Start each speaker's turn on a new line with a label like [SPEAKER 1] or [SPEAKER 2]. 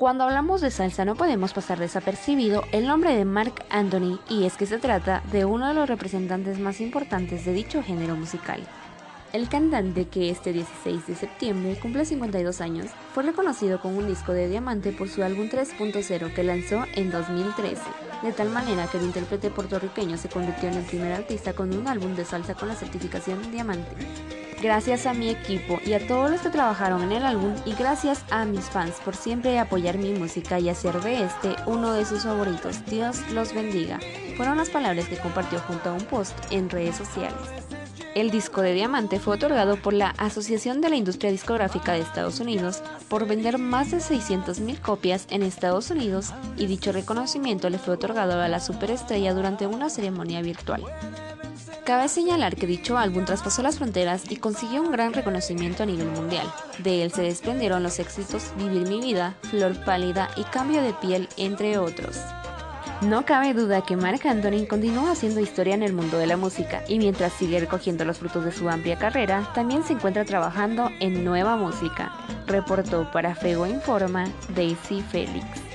[SPEAKER 1] Cuando hablamos de salsa no podemos pasar desapercibido el nombre de Mark Anthony y es que se trata de uno de los representantes más importantes de dicho género musical. El cantante que este 16 de septiembre cumple 52 años fue reconocido con un disco de diamante por su álbum 3.0 que lanzó en 2013, de tal manera que el intérprete puertorriqueño se convirtió en el primer artista con un álbum de salsa con la certificación diamante. Gracias a mi equipo y a todos los que trabajaron en el álbum y gracias a mis fans por siempre apoyar mi música y hacer de este uno de sus favoritos. Dios los bendiga. Fueron las palabras que compartió junto a un post en redes sociales. El disco de diamante fue otorgado por la Asociación de la Industria Discográfica de Estados Unidos por vender más de 600.000 copias en Estados Unidos y dicho reconocimiento le fue otorgado a la superestrella durante una ceremonia virtual. Cabe señalar que dicho álbum traspasó las fronteras y consiguió un gran reconocimiento a nivel mundial. De él se desprendieron los éxitos Vivir mi vida, Flor pálida y Cambio de piel, entre otros. No cabe duda que Mark Anthony continúa haciendo historia en el mundo de la música y mientras sigue recogiendo los frutos de su amplia carrera, también se encuentra trabajando en nueva música. Reportó para Fego Informa Daisy Félix.